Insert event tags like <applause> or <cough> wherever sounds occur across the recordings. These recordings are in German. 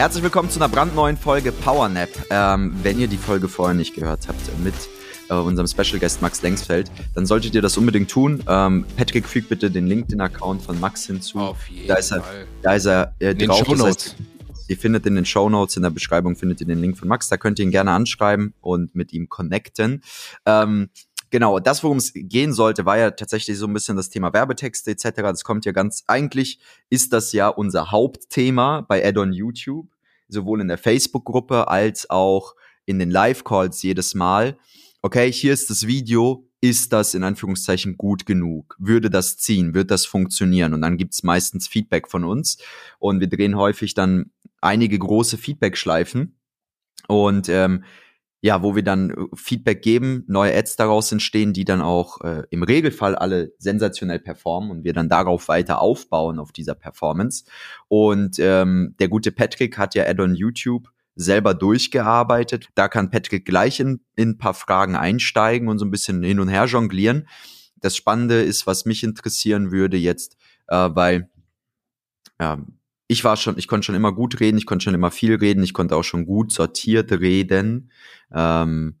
Herzlich willkommen zu einer brandneuen Folge Powernap. Ähm, wenn ihr die Folge vorher nicht gehört habt mit äh, unserem Special Guest Max Lengsfeld, dann solltet ihr das unbedingt tun. Ähm, Patrick, fügt bitte den LinkedIn-Account von Max hinzu. Auf jeden da ist er, Fall. da ist er äh, In den drauf. Das Shownotes. heißt, ihr findet in den Show Notes in der Beschreibung findet ihr den Link von Max. Da könnt ihr ihn gerne anschreiben und mit ihm connecten. Ähm, Genau, das, worum es gehen sollte, war ja tatsächlich so ein bisschen das Thema Werbetexte etc. Das kommt ja ganz, eigentlich ist das ja unser Hauptthema bei Add-on YouTube, sowohl in der Facebook-Gruppe als auch in den Live-Calls jedes Mal. Okay, hier ist das Video, ist das in Anführungszeichen gut genug? Würde das ziehen? Wird das funktionieren? Und dann gibt's meistens Feedback von uns und wir drehen häufig dann einige große Feedback-Schleifen und ähm, ja, wo wir dann äh, Feedback geben, neue Ads daraus entstehen, die dann auch äh, im Regelfall alle sensationell performen und wir dann darauf weiter aufbauen auf dieser Performance. Und ähm, der gute Patrick hat ja Add-on YouTube selber durchgearbeitet. Da kann Patrick gleich in, in ein paar Fragen einsteigen und so ein bisschen hin und her jonglieren. Das Spannende ist, was mich interessieren würde jetzt, äh, weil ja, ich war schon, ich konnte schon immer gut reden, ich konnte schon immer viel reden, ich konnte auch schon gut sortiert reden. Ähm,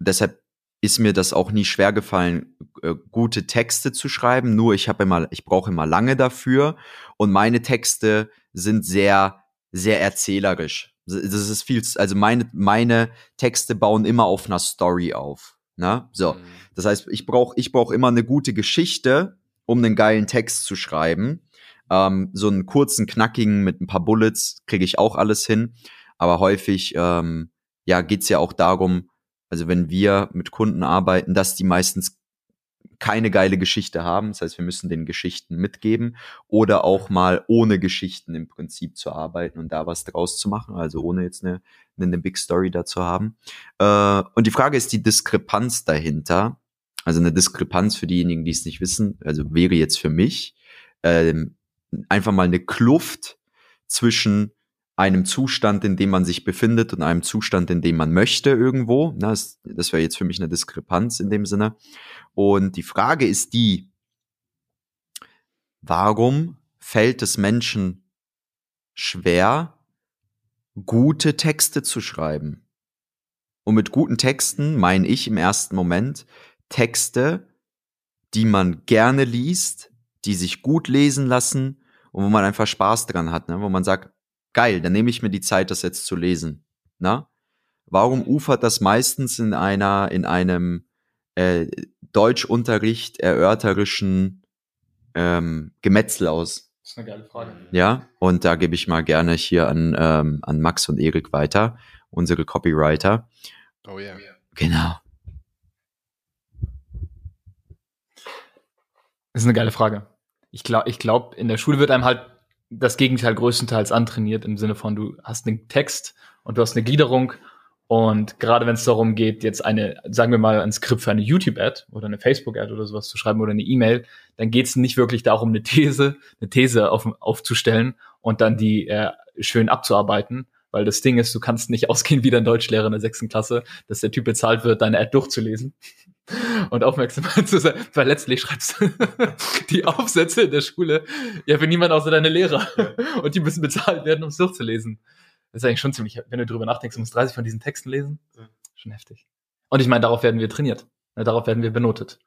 deshalb ist mir das auch nie schwer gefallen, äh, gute Texte zu schreiben. Nur ich habe immer, ich brauche immer lange dafür und meine Texte sind sehr, sehr erzählerisch. Das ist viel, also meine, meine Texte bauen immer auf einer Story auf. Ne? So, das heißt, ich brauche, ich brauche immer eine gute Geschichte, um einen geilen Text zu schreiben. Ähm, so einen kurzen, knackigen mit ein paar Bullets kriege ich auch alles hin. Aber häufig, ähm, ja, geht's ja auch darum, also wenn wir mit Kunden arbeiten, dass die meistens keine geile Geschichte haben. Das heißt, wir müssen den Geschichten mitgeben oder auch mal ohne Geschichten im Prinzip zu arbeiten und da was draus zu machen, also ohne jetzt eine, eine Big Story dazu haben. Äh, und die Frage ist die Diskrepanz dahinter. Also eine Diskrepanz für diejenigen, die es nicht wissen, also wäre jetzt für mich ähm, einfach mal eine Kluft zwischen einem Zustand, in dem man sich befindet und einem Zustand, in dem man möchte irgendwo. Das, das wäre jetzt für mich eine Diskrepanz in dem Sinne. Und die Frage ist die, warum fällt es Menschen schwer, gute Texte zu schreiben? Und mit guten Texten meine ich im ersten Moment Texte, die man gerne liest, die sich gut lesen lassen und wo man einfach Spaß dran hat, ne? wo man sagt, geil, dann nehme ich mir die Zeit, das jetzt zu lesen. Na? Warum ufert das meistens in einer, in einem äh, Deutschunterricht erörterischen ähm, Gemetzel aus? Das ist eine geile Frage. Ja, und da gebe ich mal gerne hier an, ähm, an Max und Erik weiter, unsere Copywriter. Oh ja. Genau. Das ist eine geile Frage. Ich glaube, ich glaub, in der Schule wird einem halt das Gegenteil größtenteils antrainiert, im Sinne von, du hast einen Text und du hast eine Gliederung. Und gerade wenn es darum geht, jetzt eine, sagen wir mal, ein Skript für eine YouTube-Ad oder eine Facebook-Ad oder sowas zu schreiben oder eine E-Mail, dann geht es nicht wirklich darum, eine These, eine These auf, aufzustellen und dann die äh, schön abzuarbeiten. Weil das Ding ist, du kannst nicht <laughs> ausgehen wie dein Deutschlehrer in der sechsten Klasse, dass der Typ bezahlt wird, deine Ad durchzulesen und aufmerksam <laughs> zu sein. Weil letztlich schreibst du <laughs> die Aufsätze in der Schule ja für niemand außer deine Lehrer. Und die müssen bezahlt werden, um es durchzulesen. Das ist eigentlich schon ziemlich, wenn du drüber nachdenkst, du musst 30 von diesen Texten lesen. Schon heftig. Und ich meine, darauf werden wir trainiert. Ja, Darauf werden wir benotet.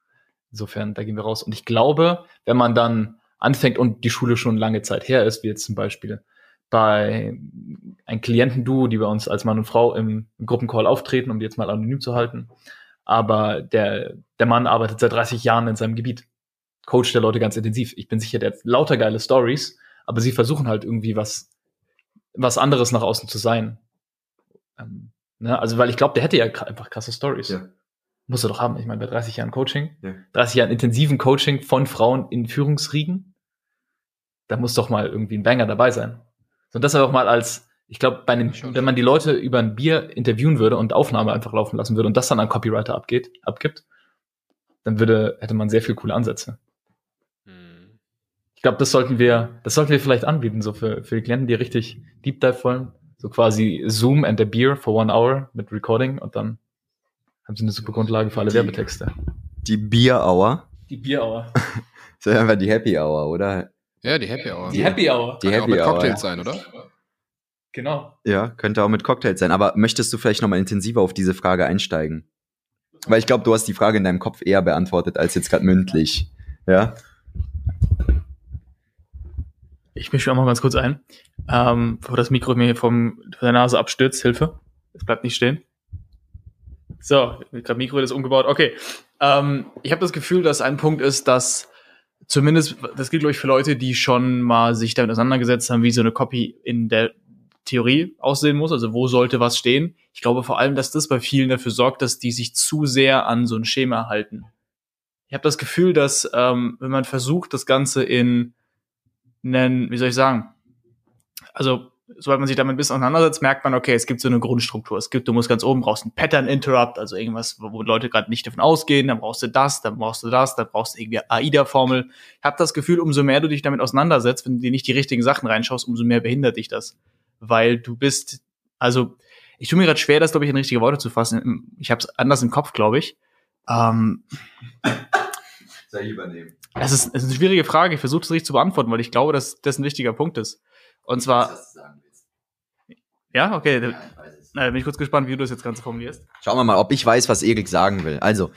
Insofern, da gehen wir raus. Und ich glaube, wenn man dann anfängt und die Schule schon lange Zeit her ist, wie jetzt zum Beispiel bei einem Klientenduo, die bei uns als Mann und Frau im, im Gruppencall auftreten, um die jetzt mal anonym zu halten. Aber der, der Mann arbeitet seit 30 Jahren in seinem Gebiet. Coach der Leute ganz intensiv. Ich bin sicher, der hat lauter geile Stories, aber sie versuchen halt irgendwie was, was anderes nach außen zu sein. Ähm, ne? Also, weil ich glaube, der hätte ja einfach krasse Stories. Ja. Muss er doch haben. Ich meine, bei 30 Jahren Coaching, Ja. 30 Jahren intensiven Coaching von Frauen in Führungsriegen, da muss doch mal irgendwie ein Banger dabei sein. So, und das einfach mal als Ich glaube, bei einem, wenn man die Leute über ein Bier interviewen würde und Aufnahme einfach laufen lassen würde und das dann an Copywriter abgeht, abgibt, dann würde, hätte man sehr viel coole Ansätze. Hm. Ich glaube, das sollten wir, das sollten wir vielleicht anbieten, so für, für die Klienten, die richtig Deep Dive wollen. So quasi Zoom and a Beer for one hour mit Recording und dann haben sie eine super Grundlage für alle die, Werbetexte. Die Beer Hour. Die Beer Hour. <laughs> das ist einfach die Happy Hour, oder? Ja, die Happy Hour. Die Happy Hour. Die Happy Hour. mit Cocktails sein, oder? Genau. Ja, könnte auch mit Cocktails sein. Aber möchtest du vielleicht nochmal intensiver auf diese Frage einsteigen? Weil ich glaube, du hast die Frage in deinem Kopf eher beantwortet als jetzt gerade mündlich. Ja. Ich mische auch mal ganz kurz ein, ähm, bevor das Mikro mir vom, von der Nase abstürzt. Hilfe. Es bleibt nicht stehen. So, gerade Mikro wird jetzt umgebaut. Okay. Ähm, ich habe das Gefühl, dass ein Punkt ist, dass zumindest, das gilt, glaube ich, für Leute, die schon mal sich damit auseinandergesetzt haben, wie so eine Copy in der Theorie aussehen muss, also wo sollte was stehen. Ich glaube vor allem, dass das bei vielen dafür sorgt, dass die sich zu sehr an so ein Schema halten. Ich habe das Gefühl, dass ähm, wenn man versucht, das Ganze in einen, wie soll ich sagen, also sobald man sich damit ein bisschen auseinandersetzt, merkt man, okay, es gibt so eine Grundstruktur. Es gibt, du musst ganz oben brauchst ein Pattern Interrupt, also irgendwas, wo Leute gerade nicht davon ausgehen, dann brauchst du das, dann brauchst du das, dann brauchst du irgendwie AIDA-Formel. Ich habe das Gefühl, umso mehr du dich damit auseinandersetzt, wenn du dir nicht die richtigen Sachen reinschaust, umso mehr behindert dich das. Weil du bist, also ich tue mir gerade schwer, das, glaube ich, in richtige Worte zu fassen. Ich habe es anders im Kopf, glaube ich. Ähm, Soll ich übernehmen? Es ist, es ist eine schwierige Frage. Ich versuche es richtig zu beantworten, weil ich glaube, dass das ein wichtiger Punkt ist. Und zwar. Ja, okay. Ja, Na, bin ich kurz gespannt, wie du das jetzt Ganze formulierst. Schauen wir mal, ob ich weiß, was Erik sagen will. Also,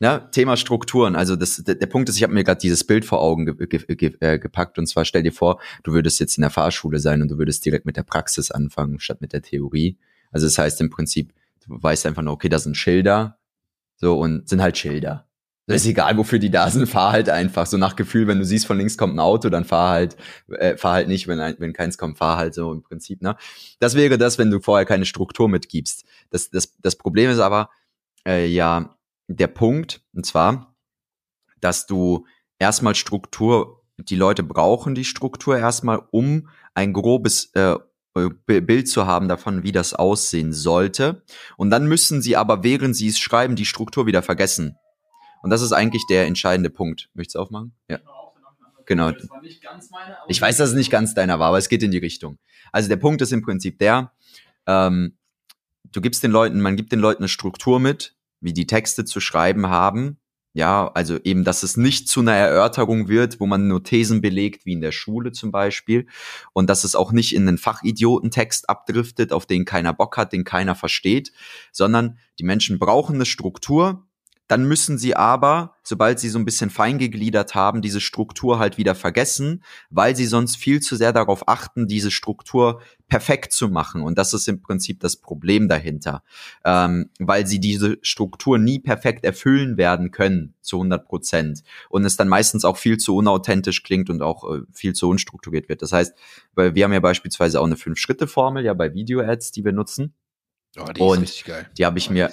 ne, Thema Strukturen. Also das, der, der Punkt ist, ich habe mir gerade dieses Bild vor Augen ge ge ge äh, gepackt. Und zwar stell dir vor, du würdest jetzt in der Fahrschule sein und du würdest direkt mit der Praxis anfangen, statt mit der Theorie. Also das heißt im Prinzip, du weißt einfach nur, okay, da sind Schilder. So, und sind halt Schilder. Das ist egal, wofür die da sind, fahr halt einfach. So nach Gefühl, wenn du siehst, von links kommt ein Auto, dann fahr halt, äh, fahr halt nicht, wenn, wenn keins kommt, fahr halt so im Prinzip, ne? Das wäre das, wenn du vorher keine Struktur mitgibst. Das, das, das Problem ist aber, äh, ja, der Punkt, und zwar, dass du erstmal Struktur, die Leute brauchen die Struktur erstmal, um ein grobes äh, Bild zu haben davon, wie das aussehen sollte. Und dann müssen sie aber, während sie es schreiben, die Struktur wieder vergessen. Und das ist eigentlich der entscheidende Punkt. Möchtest du aufmachen? Ja. Genau. Ich weiß, dass es nicht ganz deiner war, aber es geht in die Richtung. Also der Punkt ist im Prinzip der, ähm, du gibst den Leuten, man gibt den Leuten eine Struktur mit, wie die Texte zu schreiben haben. Ja, also eben, dass es nicht zu einer Erörterung wird, wo man nur Thesen belegt, wie in der Schule zum Beispiel. Und dass es auch nicht in einen Fachidiotentext abdriftet, auf den keiner Bock hat, den keiner versteht, sondern die Menschen brauchen eine Struktur, dann müssen sie aber, sobald sie so ein bisschen feingegliedert haben, diese Struktur halt wieder vergessen, weil sie sonst viel zu sehr darauf achten, diese Struktur perfekt zu machen. Und das ist im Prinzip das Problem dahinter, ähm, weil sie diese Struktur nie perfekt erfüllen werden können zu 100 Prozent und es dann meistens auch viel zu unauthentisch klingt und auch äh, viel zu unstrukturiert wird. Das heißt, weil wir haben ja beispielsweise auch eine Fünf-Schritte-Formel ja bei Video-Ads, die wir nutzen. Oh, die und ist richtig geil. Die habe ich mir,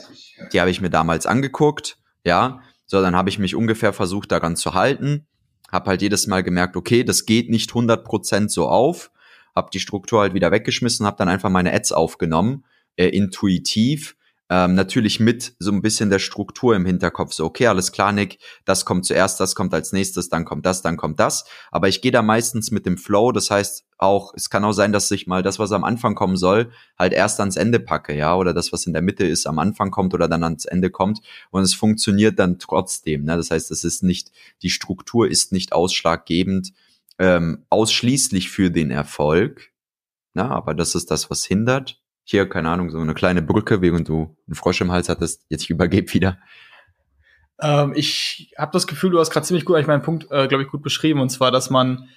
die habe ich mir damals angeguckt ja, so dann habe ich mich ungefähr versucht daran zu halten, habe halt jedes Mal gemerkt, okay, das geht nicht 100% so auf, habe die Struktur halt wieder weggeschmissen, habe dann einfach meine Ads aufgenommen, äh, intuitiv ähm, natürlich mit so ein bisschen der Struktur im Hinterkopf. So, okay, alles klar, Nick, das kommt zuerst, das kommt als nächstes, dann kommt das, dann kommt das. Aber ich gehe da meistens mit dem Flow. Das heißt auch, es kann auch sein, dass ich mal das, was am Anfang kommen soll, halt erst ans Ende packe, ja, oder das, was in der Mitte ist, am Anfang kommt oder dann ans Ende kommt. Und es funktioniert dann trotzdem. Ne? Das heißt, es ist nicht, die Struktur ist nicht ausschlaggebend, ähm, ausschließlich für den Erfolg. Na, aber das ist das, was hindert hier, keine Ahnung, so eine kleine Brücke, während du einen Frosch im Hals hattest, jetzt ich übergebe wieder. Ähm, ich habe das Gefühl, du hast gerade ziemlich gut eigentlich meinen Punkt, äh, glaube ich, gut beschrieben, und zwar, dass man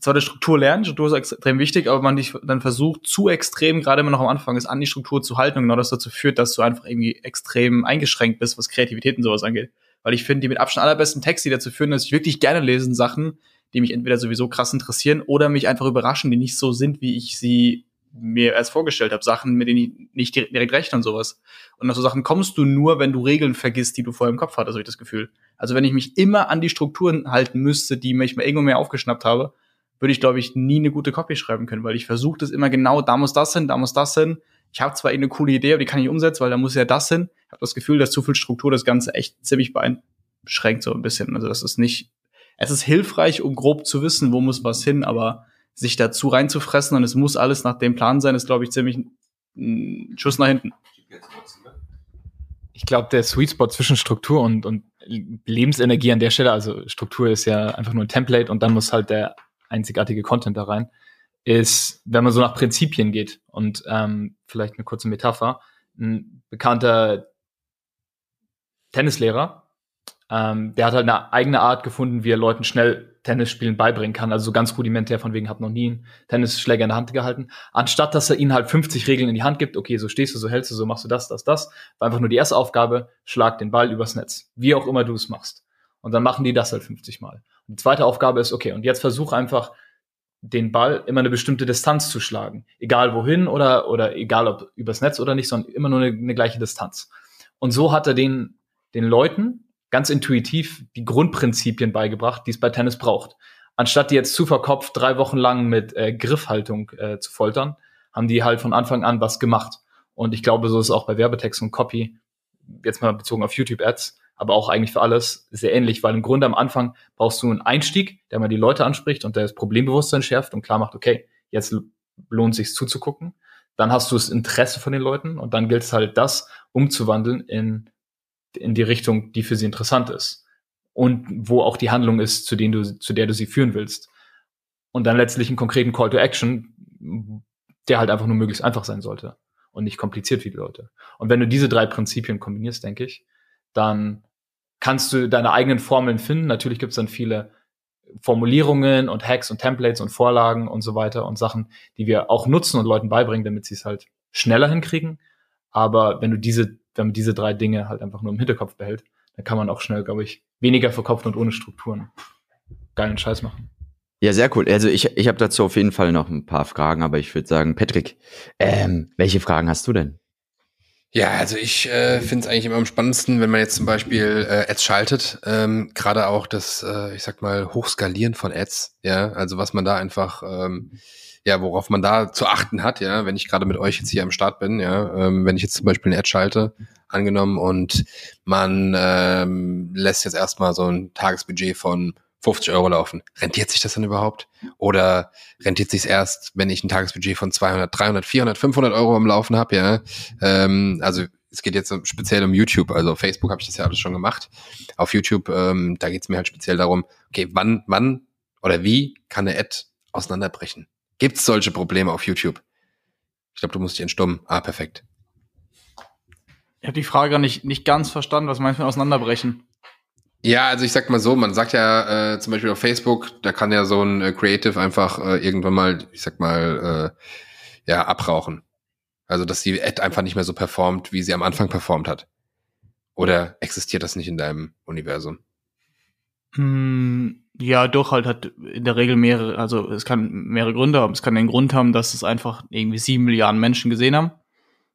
zwar die Struktur lernt, Struktur ist extrem wichtig, aber man dich dann versucht, zu extrem, gerade immer noch am Anfang ist, an die Struktur zu halten und genau das dazu führt, dass du einfach irgendwie extrem eingeschränkt bist, was Kreativität und sowas angeht. Weil ich finde, die mit Abstand allerbesten Texte, die dazu führen, dass ich wirklich gerne lesen Sachen, die mich entweder sowieso krass interessieren oder mich einfach überraschen, die nicht so sind, wie ich sie mir erst vorgestellt habe, Sachen, mit denen ich nicht direkt rechne und sowas. Und nach so Sachen kommst du nur, wenn du Regeln vergisst, die du vorher im Kopf hattest, habe ich das Gefühl. Also wenn ich mich immer an die Strukturen halten müsste, die mich mal irgendwo mehr aufgeschnappt habe, würde ich, glaube ich, nie eine gute Copy schreiben können, weil ich versuche das immer genau, da muss das hin, da muss das hin. Ich habe zwar eine coole Idee, aber die kann ich umsetzen, weil da muss ja das hin. Ich habe das Gefühl, dass zu viel Struktur das Ganze echt ziemlich beeinschränkt so ein bisschen. Also das ist nicht, es ist hilfreich, um grob zu wissen, wo muss was hin, aber sich dazu reinzufressen und es muss alles nach dem Plan sein, ist, glaube ich, ziemlich ein Schuss nach hinten. Ich glaube, der Sweet Spot zwischen Struktur und, und Lebensenergie an der Stelle, also Struktur ist ja einfach nur ein Template und dann muss halt der einzigartige Content da rein, ist, wenn man so nach Prinzipien geht und ähm, vielleicht eine kurze Metapher, ein bekannter Tennislehrer, ähm, der hat halt eine eigene Art gefunden, wie er Leuten schnell Tennisspielen beibringen kann. Also so ganz rudimentär von wegen, hat noch nie einen Tennisschläger in der Hand gehalten. Anstatt, dass er ihnen halt 50 Regeln in die Hand gibt, okay, so stehst du, so hältst du, so machst du das, das, das, war einfach nur die erste Aufgabe, schlag den Ball übers Netz. Wie auch immer du es machst. Und dann machen die das halt 50 Mal. Und die zweite Aufgabe ist, okay, und jetzt versuch einfach, den Ball immer eine bestimmte Distanz zu schlagen. Egal wohin oder, oder egal ob übers Netz oder nicht, sondern immer nur eine, eine gleiche Distanz. Und so hat er den, den Leuten ganz intuitiv die Grundprinzipien beigebracht, die es bei Tennis braucht. Anstatt die jetzt zu verkopft drei Wochen lang mit äh, Griffhaltung äh, zu foltern, haben die halt von Anfang an was gemacht. Und ich glaube, so ist es auch bei Werbetext und Copy, jetzt mal bezogen auf YouTube-Ads, aber auch eigentlich für alles sehr ähnlich, weil im Grunde am Anfang brauchst du einen Einstieg, der mal die Leute anspricht und der das Problembewusstsein schärft und klar macht, okay, jetzt lohnt sich zuzugucken. Dann hast du das Interesse von den Leuten und dann gilt es halt, das umzuwandeln in in die Richtung, die für sie interessant ist. Und wo auch die Handlung ist, zu, denen du, zu der du sie führen willst. Und dann letztlich einen konkreten Call to Action, der halt einfach nur möglichst einfach sein sollte und nicht kompliziert wie die Leute. Und wenn du diese drei Prinzipien kombinierst, denke ich, dann kannst du deine eigenen Formeln finden. Natürlich gibt es dann viele Formulierungen und Hacks und Templates und Vorlagen und so weiter und Sachen, die wir auch nutzen und Leuten beibringen, damit sie es halt schneller hinkriegen. Aber wenn du diese wenn man diese drei Dinge halt einfach nur im Hinterkopf behält, dann kann man auch schnell, glaube ich, weniger verkopft und ohne Strukturen geilen Scheiß machen. Ja, sehr cool. Also ich, ich habe dazu auf jeden Fall noch ein paar Fragen, aber ich würde sagen, Patrick, ähm, welche Fragen hast du denn? Ja, also ich äh, finde es eigentlich immer am spannendsten, wenn man jetzt zum Beispiel äh, Ads schaltet, ähm, gerade auch das, äh, ich sag mal, Hochskalieren von Ads, ja, also was man da einfach ähm, ja, worauf man da zu achten hat, ja, wenn ich gerade mit euch jetzt hier am Start bin, ja, ähm, wenn ich jetzt zum Beispiel eine Ad schalte, angenommen, und man ähm, lässt jetzt erstmal so ein Tagesbudget von 50 Euro laufen. Rentiert sich das dann überhaupt? Oder rentiert sich erst, wenn ich ein Tagesbudget von 200, 300, 400, 500 Euro am Laufen habe? Ja, ähm, also es geht jetzt speziell um YouTube. Also Facebook habe ich das ja alles schon gemacht. Auf YouTube, ähm, da geht es mir halt speziell darum, okay, wann, wann oder wie kann eine Ad auseinanderbrechen? Gibt es solche Probleme auf YouTube? Ich glaube, du musst dich entstummen. Ah, perfekt. Ich habe die Frage nicht, nicht ganz verstanden. Was meinst du mit auseinanderbrechen? Ja, also ich sag mal so, man sagt ja äh, zum Beispiel auf Facebook, da kann ja so ein äh, Creative einfach äh, irgendwann mal, ich sag mal, äh, ja, abrauchen. Also dass die Ad einfach nicht mehr so performt, wie sie am Anfang performt hat. Oder existiert das nicht in deinem Universum? Hm, ja, doch, halt hat in der Regel mehrere, also es kann mehrere Gründe haben. Es kann den Grund haben, dass es einfach irgendwie sieben Milliarden Menschen gesehen haben.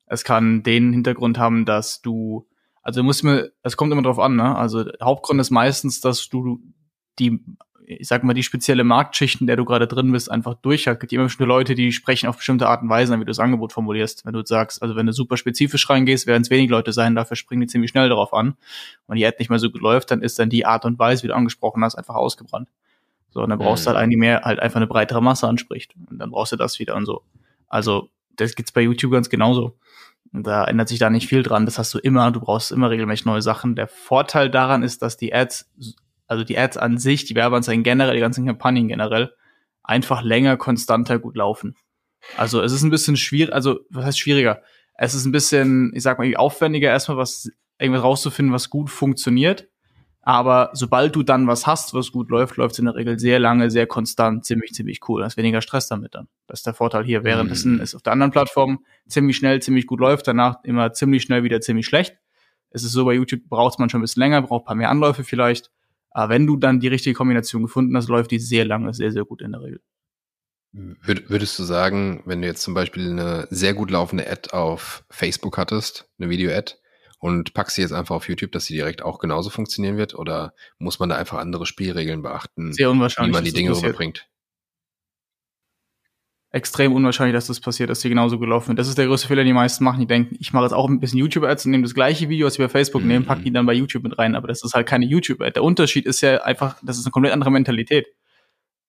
Es kann den Hintergrund haben, dass du, also muss mir, es kommt immer drauf an, ne? Also Hauptgrund ist meistens, dass du die ich sag mal, die spezielle Marktschichten, der du gerade drin bist, einfach durch hat. Es gibt immer bestimmte Leute, die sprechen auf bestimmte Art und Weise, wie du das Angebot formulierst. Wenn du sagst, also wenn du super spezifisch reingehst, werden es wenig Leute sein, dafür springen die ziemlich schnell darauf an. Und die Ad nicht mehr so gut läuft, dann ist dann die Art und Weise, wie du angesprochen hast, einfach ausgebrannt. So, und dann brauchst mhm. du halt eine, die mehr halt einfach eine breitere Masse anspricht. Und dann brauchst du das wieder und so. Also, das gibt's bei YouTube ganz genauso. Und da ändert sich da nicht viel dran. Das hast du immer. Du brauchst immer regelmäßig neue Sachen. Der Vorteil daran ist, dass die Ads also die Ads an sich, die Werbeanzeigen generell, die ganzen Kampagnen generell, einfach länger, konstanter gut laufen. Also es ist ein bisschen schwierig, also was heißt schwieriger? Es ist ein bisschen, ich sag mal, aufwendiger, erstmal was irgendwas rauszufinden, was gut funktioniert. Aber sobald du dann was hast, was gut läuft, läuft es in der Regel sehr lange, sehr konstant, ziemlich, ziemlich cool. Da ist weniger Stress damit dann. Das ist der Vorteil hier. Währenddessen mhm. ist auf der anderen Plattform ziemlich schnell, ziemlich gut läuft, danach immer ziemlich schnell wieder ziemlich schlecht. Es ist so, bei YouTube braucht man schon ein bisschen länger, braucht ein paar mehr Anläufe vielleicht. Aber wenn du dann die richtige Kombination gefunden hast, läuft die sehr lange, sehr, sehr gut in der Regel. Würdest du sagen, wenn du jetzt zum Beispiel eine sehr gut laufende Ad auf Facebook hattest, eine Video-Ad, und packst sie jetzt einfach auf YouTube, dass sie direkt auch genauso funktionieren wird? Oder muss man da einfach andere Spielregeln beachten, sehr unwahrscheinlich, wie man die Dinge rüberbringt? Extrem unwahrscheinlich, dass das passiert, dass die genauso gelaufen sind. Das ist der größte Fehler, den die meisten machen. Die denken, ich mache jetzt auch ein bisschen YouTube-Ads und nehme das gleiche Video, was ich bei Facebook mhm. nehme, pack die dann bei YouTube mit rein. Aber das ist halt keine YouTube-Ad. Der Unterschied ist ja einfach, das ist eine komplett andere Mentalität.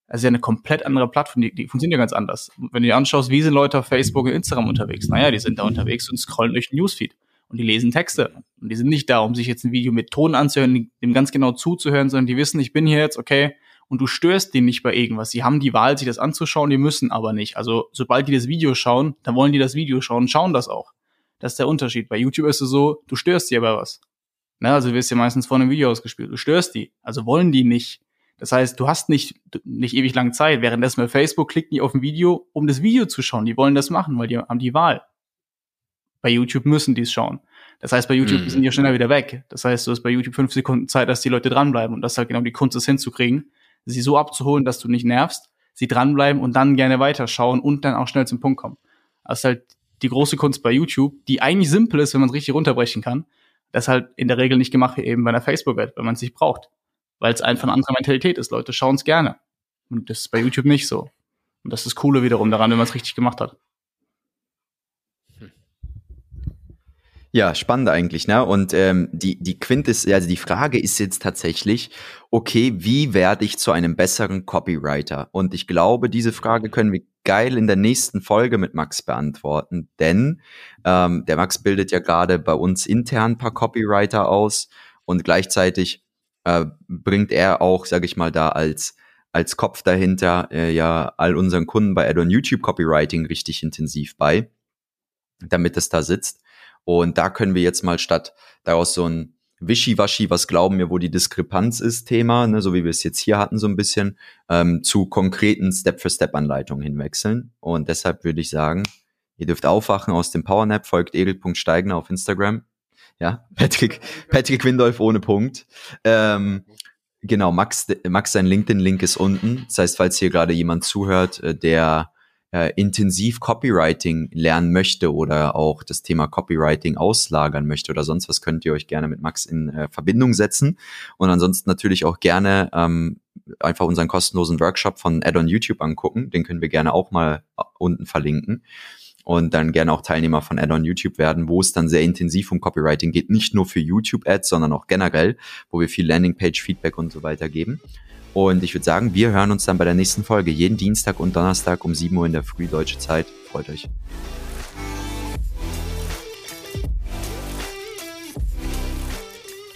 Das ist ja eine komplett andere Plattform, die, die funktioniert ja ganz anders. Wenn du dir anschaust, wie sind Leute auf Facebook und Instagram unterwegs? Naja, die sind da unterwegs und scrollen durch den Newsfeed. Und die lesen Texte. Und die sind nicht da, um sich jetzt ein Video mit Ton anzuhören, dem ganz genau zuzuhören, sondern die wissen, ich bin hier jetzt, okay, und du störst den nicht bei irgendwas. Sie haben die Wahl, sich das anzuschauen, die müssen aber nicht. Also sobald die das Video schauen, dann wollen die das Video schauen schauen das auch. Das ist der Unterschied. Bei YouTube ist es so, du störst die aber was. Na, also du wirst ja meistens vor einem Video ausgespielt. Du störst die. Also wollen die nicht. Das heißt, du hast nicht, nicht ewig lang Zeit. Währenddessen bei Facebook klicken die auf ein Video, um das Video zu schauen. Die wollen das machen, weil die haben die Wahl. Bei YouTube müssen die es schauen. Das heißt, bei YouTube mhm. sind die ja schneller wieder weg. Das heißt, du hast bei YouTube fünf Sekunden Zeit, dass die Leute dranbleiben. Und das ist halt genau die Kunst, das hinzukriegen, sie so abzuholen, dass du nicht nervst, sie dranbleiben und dann gerne weiterschauen und dann auch schnell zum Punkt kommen. Das ist halt die große Kunst bei YouTube, die eigentlich simpel ist, wenn man es richtig runterbrechen kann. Das ist halt in der Regel nicht gemacht eben bei einer Facebook-Ad, wenn man es nicht braucht. Weil es einfach eine andere Mentalität ist. Leute schauen es gerne. Und das ist bei YouTube nicht so. Und das ist das Coole wiederum daran, wenn man es richtig gemacht hat. Ja, spannend eigentlich, ne? Und ähm, die, die Quintes, also die Frage ist jetzt tatsächlich, okay, wie werde ich zu einem besseren Copywriter? Und ich glaube, diese Frage können wir geil in der nächsten Folge mit Max beantworten, denn ähm, der Max bildet ja gerade bei uns intern ein paar Copywriter aus und gleichzeitig äh, bringt er auch, sage ich mal, da als als Kopf dahinter äh, ja all unseren Kunden bei Add-on YouTube Copywriting richtig intensiv bei, damit es da sitzt. Und da können wir jetzt mal statt daraus so ein Wischiwaschi, was glauben wir, wo die Diskrepanz ist, Thema, ne, so wie wir es jetzt hier hatten, so ein bisschen, ähm, zu konkreten Step-für-Step-Anleitungen hinwechseln. Und deshalb würde ich sagen, ihr dürft aufwachen aus dem Powernap, folgt Erik.steigner auf Instagram. Ja, <laughs> Patrick, Patrick Windolf ohne Punkt. Ähm, genau, Max, Max, sein LinkedIn-Link ist unten. Das heißt, falls hier gerade jemand zuhört, äh, der äh, intensiv Copywriting lernen möchte oder auch das Thema Copywriting auslagern möchte oder sonst was, könnt ihr euch gerne mit Max in äh, Verbindung setzen. Und ansonsten natürlich auch gerne ähm, einfach unseren kostenlosen Workshop von Add-on YouTube angucken. Den können wir gerne auch mal äh, unten verlinken und dann gerne auch Teilnehmer von Add-on YouTube werden, wo es dann sehr intensiv um Copywriting geht, nicht nur für YouTube-Ads, sondern auch generell, wo wir viel Landingpage-Feedback und so weiter geben. Und ich würde sagen, wir hören uns dann bei der nächsten Folge. Jeden Dienstag und Donnerstag um 7 Uhr in der Früh deutsche Zeit. Freut euch.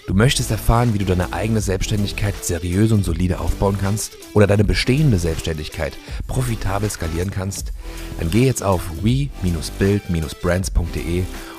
Du möchtest erfahren, wie du deine eigene Selbstständigkeit seriös und solide aufbauen kannst oder deine bestehende Selbstständigkeit profitabel skalieren kannst? Dann geh jetzt auf we-build-brands.de